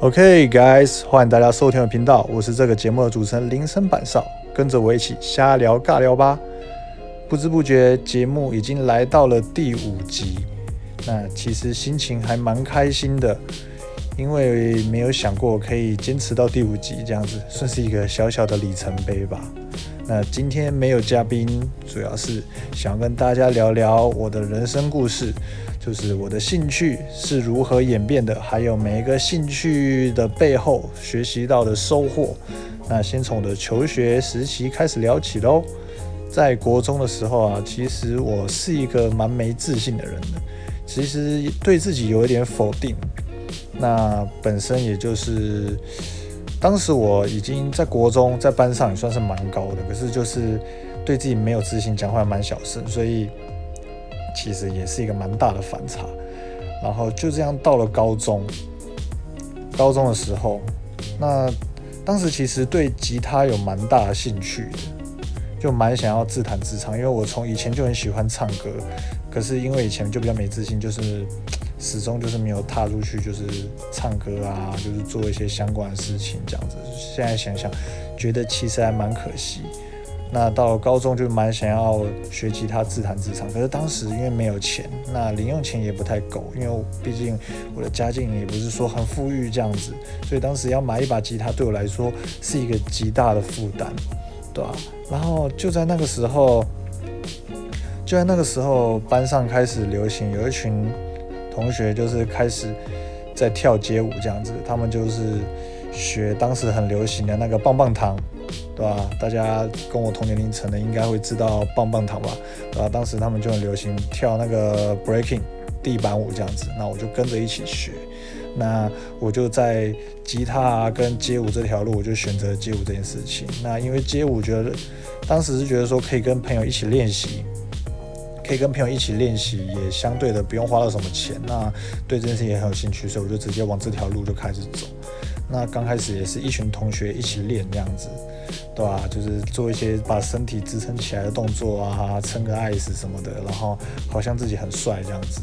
OK, guys，欢迎大家收听我的频道，我是这个节目的主持人林声板少，跟着我一起瞎聊尬聊吧。不知不觉，节目已经来到了第五集，那其实心情还蛮开心的，因为没有想过可以坚持到第五集这样子，算是一个小小的里程碑吧。那今天没有嘉宾，主要是想跟大家聊聊我的人生故事。就是我的兴趣是如何演变的，还有每一个兴趣的背后学习到的收获。那先从我的求学时期开始聊起喽。在国中的时候啊，其实我是一个蛮没自信的人的，其实对自己有一点否定。那本身也就是当时我已经在国中在班上也算是蛮高的，可是就是对自己没有自信，讲话蛮小声，所以。其实也是一个蛮大的反差，然后就这样到了高中，高中的时候，那当时其实对吉他有蛮大的兴趣的，就蛮想要自弹自唱，因为我从以前就很喜欢唱歌，可是因为以前就比较没自信，就是 始终就是没有踏出去，就是唱歌啊，就是做一些相关的事情这样子。现在想想，觉得其实还蛮可惜。那到高中就蛮想要学吉他自弹自唱，可是当时因为没有钱，那零用钱也不太够，因为毕竟我的家境也不是说很富裕这样子，所以当时要买一把吉他对我来说是一个极大的负担，对吧？然后就在那个时候，就在那个时候班上开始流行，有一群同学就是开始在跳街舞这样子，他们就是学当时很流行的那个棒棒糖。对吧？大家跟我同年龄层的应该会知道棒棒糖吧？对吧？当时他们就很流行跳那个 breaking 地板舞这样子，那我就跟着一起学。那我就在吉他跟街舞这条路，我就选择街舞这件事情。那因为街舞觉得当时是觉得说可以跟朋友一起练习，可以跟朋友一起练习，也相对的不用花到什么钱。那对这件事情也很有兴趣，所以我就直接往这条路就开始走。那刚开始也是一群同学一起练这样子。对吧？就是做一些把身体支撑起来的动作啊，撑个 ice 什么的，然后好像自己很帅这样子，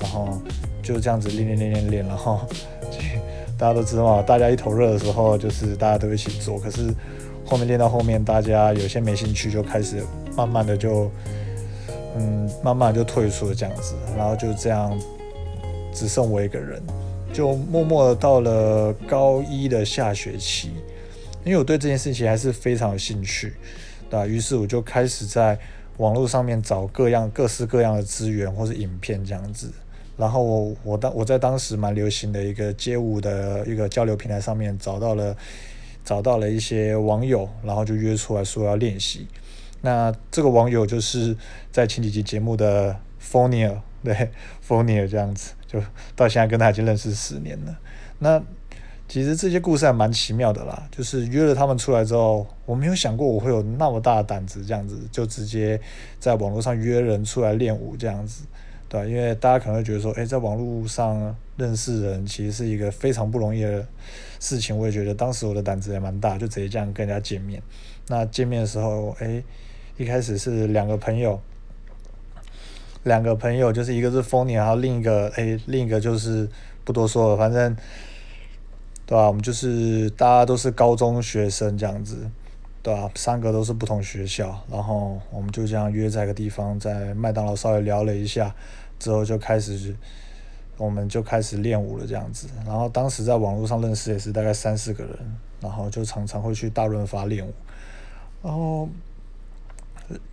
然后就这样子练练练练练，然后 大家都知道嘛，大家一头热的时候，就是大家都一起做。可是后面练到后面，大家有些没兴趣，就开始慢慢的就嗯，慢慢就退出了这样子，然后就这样只剩我一个人，就默默的到了高一的下学期。因为我对这件事情还是非常有兴趣，对吧？于是我就开始在网络上面找各样各式各样的资源或是影片这样子。然后我我当我在当时蛮流行的一个街舞的一个交流平台上面找到了找到了一些网友，然后就约出来说要练习。那这个网友就是在前几集节目的 f o n i a 对 f o n i a 这样子，就到现在跟他已经认识十年了。那其实这些故事还蛮奇妙的啦，就是约了他们出来之后，我没有想过我会有那么大的胆子，这样子就直接在网络上约人出来练舞这样子，对吧？因为大家可能会觉得说，诶，在网络上认识人其实是一个非常不容易的事情。我也觉得当时我的胆子也蛮大，就直接这样跟人家见面。那见面的时候，诶，一开始是两个朋友，两个朋友就是一个是丰年然后另一个，诶，另一个就是不多说了，反正。对吧？我们就是大家都是高中学生这样子，对吧？三个都是不同学校，然后我们就这样约在一个地方，在麦当劳稍微聊了一下，之后就开始，我们就开始练舞了这样子。然后当时在网络上认识也是大概三四个人，然后就常常会去大润发练舞，然后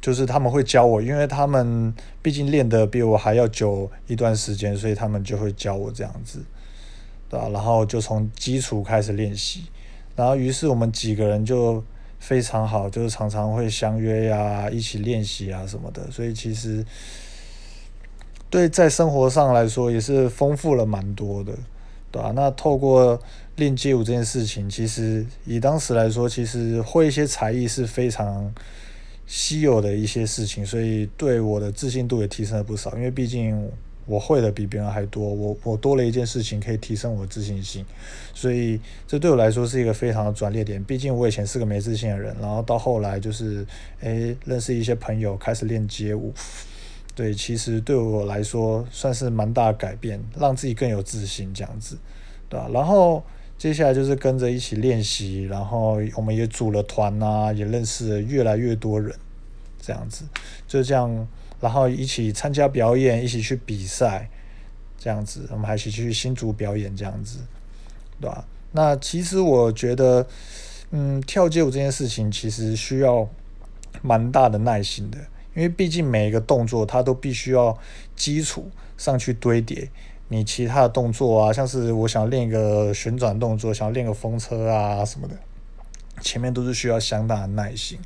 就是他们会教我，因为他们毕竟练的比我还要久一段时间，所以他们就会教我这样子。对吧？然后就从基础开始练习，然后于是我们几个人就非常好，就是常常会相约呀，一起练习啊什么的。所以其实对在生活上来说也是丰富了蛮多的，对吧？那透过练街舞这件事情，其实以当时来说，其实会一些才艺是非常稀有的一些事情，所以对我的自信度也提升了不少。因为毕竟。我会的比别人还多，我我多了一件事情可以提升我自信心，所以这对我来说是一个非常的转捩点。毕竟我以前是个没自信的人，然后到后来就是诶认识一些朋友，开始练街舞，对，其实对我来说算是蛮大的改变，让自己更有自信这样子，对吧？然后接下来就是跟着一起练习，然后我们也组了团啊，也认识了越来越多人，这样子就这样，然后一起参加表演，一起去比赛，这样子，我们还一起去新竹表演，这样子，对吧？那其实我觉得，嗯，跳街舞这件事情其实需要蛮大的耐心的。因为毕竟每一个动作它都必须要基础上去堆叠，你其他的动作啊，像是我想练一个旋转动作，想练个风车啊什么的，前面都是需要相当的耐心，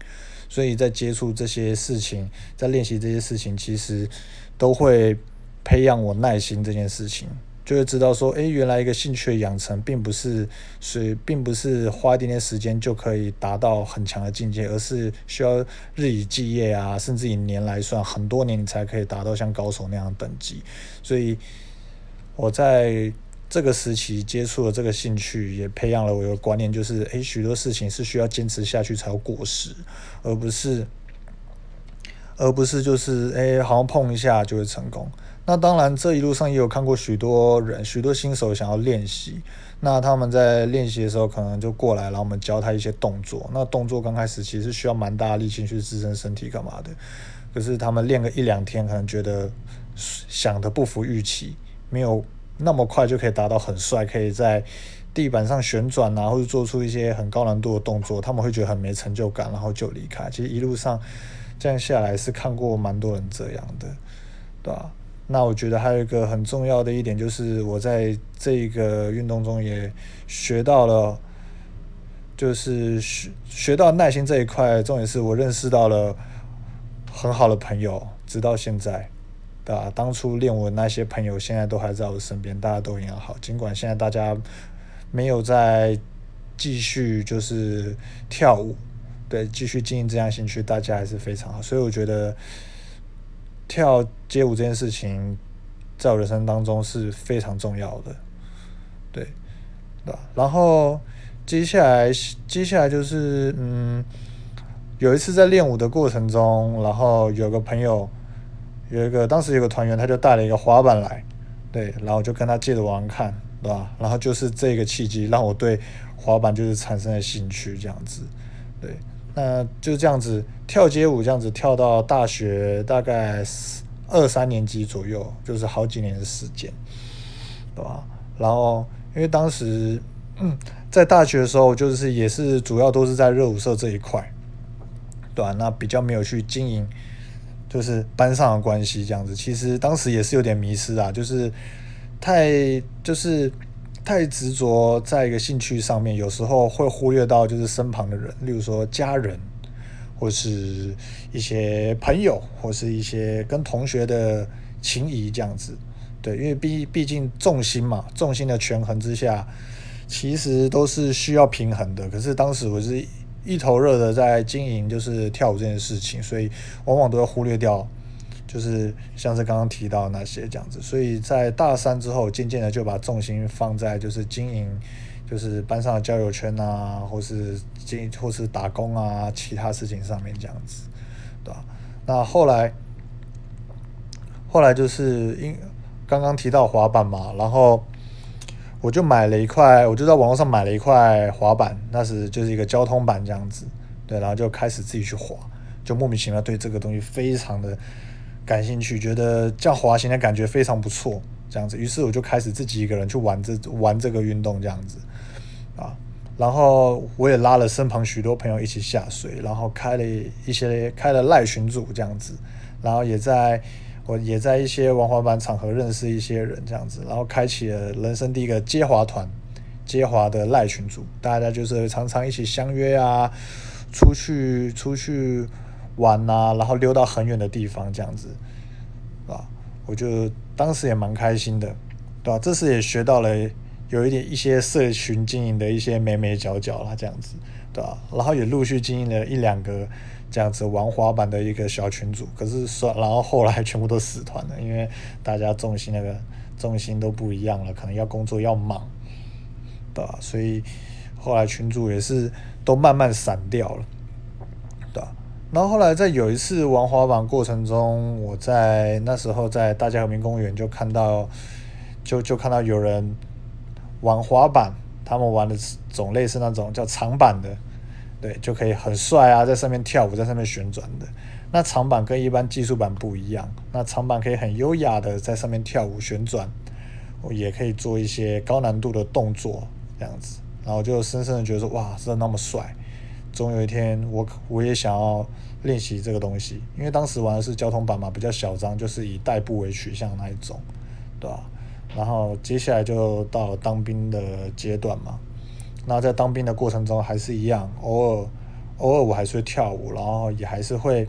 所以在接触这些事情，在练习这些事情，其实都会培养我耐心这件事情。就会知道说，哎，原来一个兴趣的养成，并不是是，并不是花一点点时间就可以达到很强的境界，而是需要日以继夜啊，甚至以年来算，很多年你才可以达到像高手那样的等级。所以我在这个时期接触了这个兴趣，也培养了我一个观念，就是，哎，许多事情是需要坚持下去才有果实，而不是，而不是就是，哎，好像碰一下就会成功。那当然，这一路上也有看过许多人，许多新手想要练习。那他们在练习的时候，可能就过来，然后我们教他一些动作。那动作刚开始其实需要蛮大的力气去支撑身体干嘛的。可是他们练个一两天，可能觉得想的不符预期，没有那么快就可以达到很帅，可以在地板上旋转啊，或者做出一些很高难度的动作。他们会觉得很没成就感，然后就离开。其实一路上这样下来，是看过蛮多人这样的，对吧？那我觉得还有一个很重要的一点，就是我在这个运动中也学到了，就是学学到耐心这一块。重点是我认识到了很好的朋友，直到现在，对吧？当初练我那些朋友，现在都还在我身边，大家都一样好。尽管现在大家没有在继续就是跳舞，对，继续经营这样兴趣，大家还是非常好。所以我觉得。跳街舞这件事情，在我人生当中是非常重要的，对，对吧？然后接下来，接下来就是，嗯，有一次在练舞的过程中，然后有个朋友，有一个当时有个团员，他就带了一个滑板来，对，然后就跟他借着玩看，对吧？然后就是这个契机，让我对滑板就是产生了兴趣，这样子，对。那就这样子跳街舞，这样子跳到大学大概二三年级左右，就是好几年的时间，对吧？然后因为当时嗯在大学的时候，就是也是主要都是在热舞社这一块，对吧？那比较没有去经营，就是班上的关系这样子。其实当时也是有点迷失啊，就是太就是。太执着在一个兴趣上面，有时候会忽略到就是身旁的人，例如说家人，或是一些朋友，或是一些跟同学的情谊这样子。对，因为毕毕竟重心嘛，重心的权衡之下，其实都是需要平衡的。可是当时我是一头热的在经营就是跳舞这件事情，所以往往都要忽略掉。就是像是刚刚提到那些这样子，所以在大三之后，渐渐的就把重心放在就是经营，就是班上的交友圈啊，或是经或是打工啊，其他事情上面这样子，对吧？那后来，后来就是因刚刚提到滑板嘛，然后我就买了一块，我就在网络上买了一块滑板，那是就是一个交通板这样子，对，然后就开始自己去滑，就莫名其妙对这个东西非常的。感兴趣，觉得这样滑行的感觉非常不错，这样子，于是我就开始自己一个人去玩这玩这个运动，这样子，啊，然后我也拉了身旁许多朋友一起下水，然后开了一些开了赖群组这样子，然后也在我也在一些玩滑板场合认识一些人这样子，然后开启了人生第一个接滑团，接滑的赖群组，大家就是常常一起相约啊，出去出去。玩呐，然后溜到很远的地方，这样子，啊，我就当时也蛮开心的，对吧？这次也学到了有一点一些社群经营的一些眉眉角角啦，这样子，对吧？然后也陆续经营了一两个这样子玩滑板的一个小群组，可是说，然后后来全部都死团了，因为大家重心那个重心都不一样了，可能要工作要忙，对吧？所以后来群组也是都慢慢散掉了。对吧然后后来在有一次玩滑板过程中，我在那时候在大家和平公园就看到，就就看到有人玩滑板，他们玩的种类是那种叫长板的，对，就可以很帅啊，在上面跳舞，在上面旋转的。那长板跟一般技术板不一样，那长板可以很优雅的在上面跳舞旋转，也可以做一些高难度的动作，这样子，然后就深深的觉得说，哇，真的那么帅。总有一天，我我也想要练习这个东西，因为当时玩的是交通板嘛，比较小张，就是以代步为取向那一种，对吧？然后接下来就到当兵的阶段嘛，那在当兵的过程中还是一样，偶尔偶尔我还是会跳舞，然后也还是会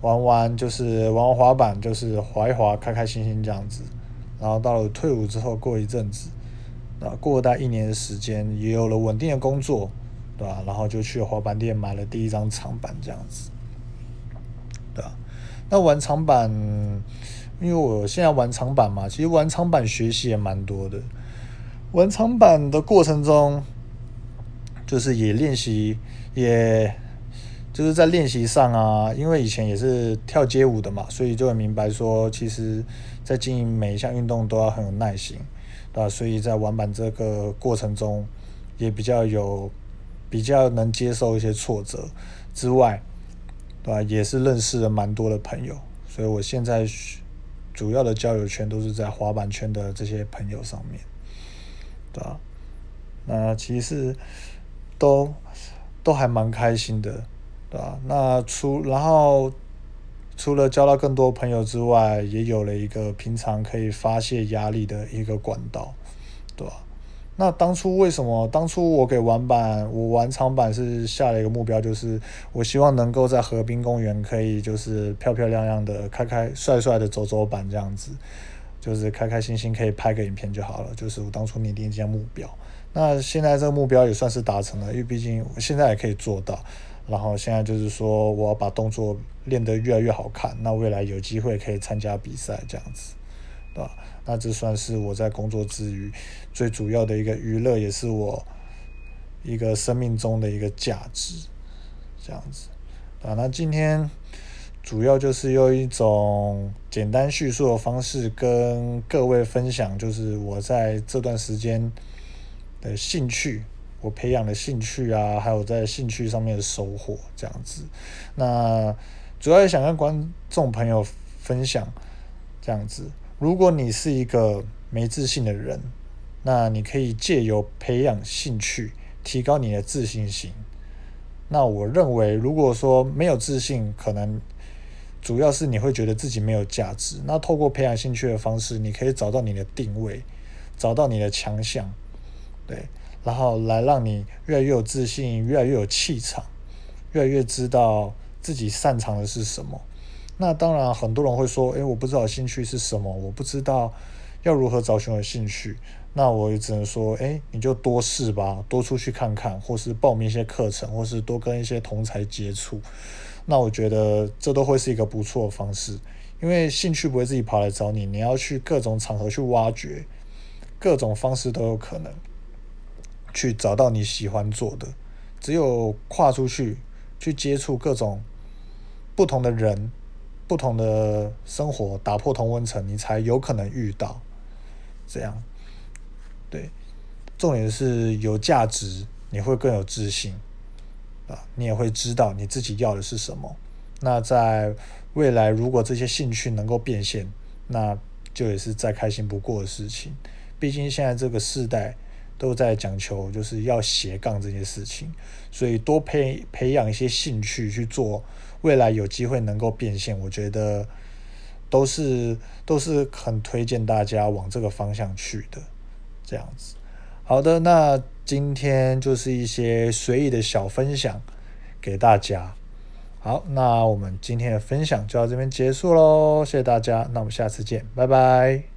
玩玩，就是玩玩滑板，就是滑一滑，开开心心这样子。然后到了退伍之后，过一阵子，啊，过了大概一年的时间，也有了稳定的工作。对吧？然后就去滑板店买了第一张长板，这样子，对吧？那玩长板，因为我现在玩长板嘛，其实玩长板学习也蛮多的。玩长板的过程中，就是也练习，也就是在练习上啊，因为以前也是跳街舞的嘛，所以就很明白说，其实在经营每一项运动都要很有耐心，对吧？所以在玩板这个过程中，也比较有。比较能接受一些挫折之外，对吧？也是认识了蛮多的朋友，所以我现在主要的交友圈都是在滑板圈的这些朋友上面，对吧？那其实都都还蛮开心的，对吧？那除然后除了交到更多朋友之外，也有了一个平常可以发泄压力的一个管道，对吧？那当初为什么？当初我给玩板，我玩长板是下了一个目标，就是我希望能够在河滨公园可以就是漂漂亮亮的、开开帅帅的走走板这样子，就是开开心心可以拍个影片就好了。就是我当初拟定这样目标。那现在这个目标也算是达成了，因为毕竟我现在也可以做到。然后现在就是说，我要把动作练得越来越好看，那未来有机会可以参加比赛这样子。对吧，那这算是我在工作之余最主要的一个娱乐，也是我一个生命中的一个价值，这样子啊。那今天主要就是用一种简单叙述的方式跟各位分享，就是我在这段时间的兴趣，我培养的兴趣啊，还有在兴趣上面的收获，这样子。那主要也想跟观众朋友分享，这样子。如果你是一个没自信的人，那你可以借由培养兴趣，提高你的自信心。那我认为，如果说没有自信，可能主要是你会觉得自己没有价值。那透过培养兴趣的方式，你可以找到你的定位，找到你的强项，对，然后来让你越来越有自信，越来越有气场，越来越知道自己擅长的是什么。那当然，很多人会说：“诶，我不知道兴趣是什么，我不知道要如何找寻我的兴趣。”那我也只能说：“诶，你就多试吧，多出去看看，或是报名一些课程，或是多跟一些同才接触。”那我觉得这都会是一个不错的方式，因为兴趣不会自己跑来找你，你要去各种场合去挖掘，各种方式都有可能去找到你喜欢做的。只有跨出去，去接触各种不同的人。不同的生活，打破同温层，你才有可能遇到这样。对，重点是有价值，你会更有自信啊，你也会知道你自己要的是什么。那在未来，如果这些兴趣能够变现，那就也是再开心不过的事情。毕竟现在这个时代都在讲求就是要斜杠这件事情，所以多培培养一些兴趣去做。未来有机会能够变现，我觉得都是都是很推荐大家往这个方向去的，这样子。好的，那今天就是一些随意的小分享给大家。好，那我们今天的分享就到这边结束喽，谢谢大家，那我们下次见，拜拜。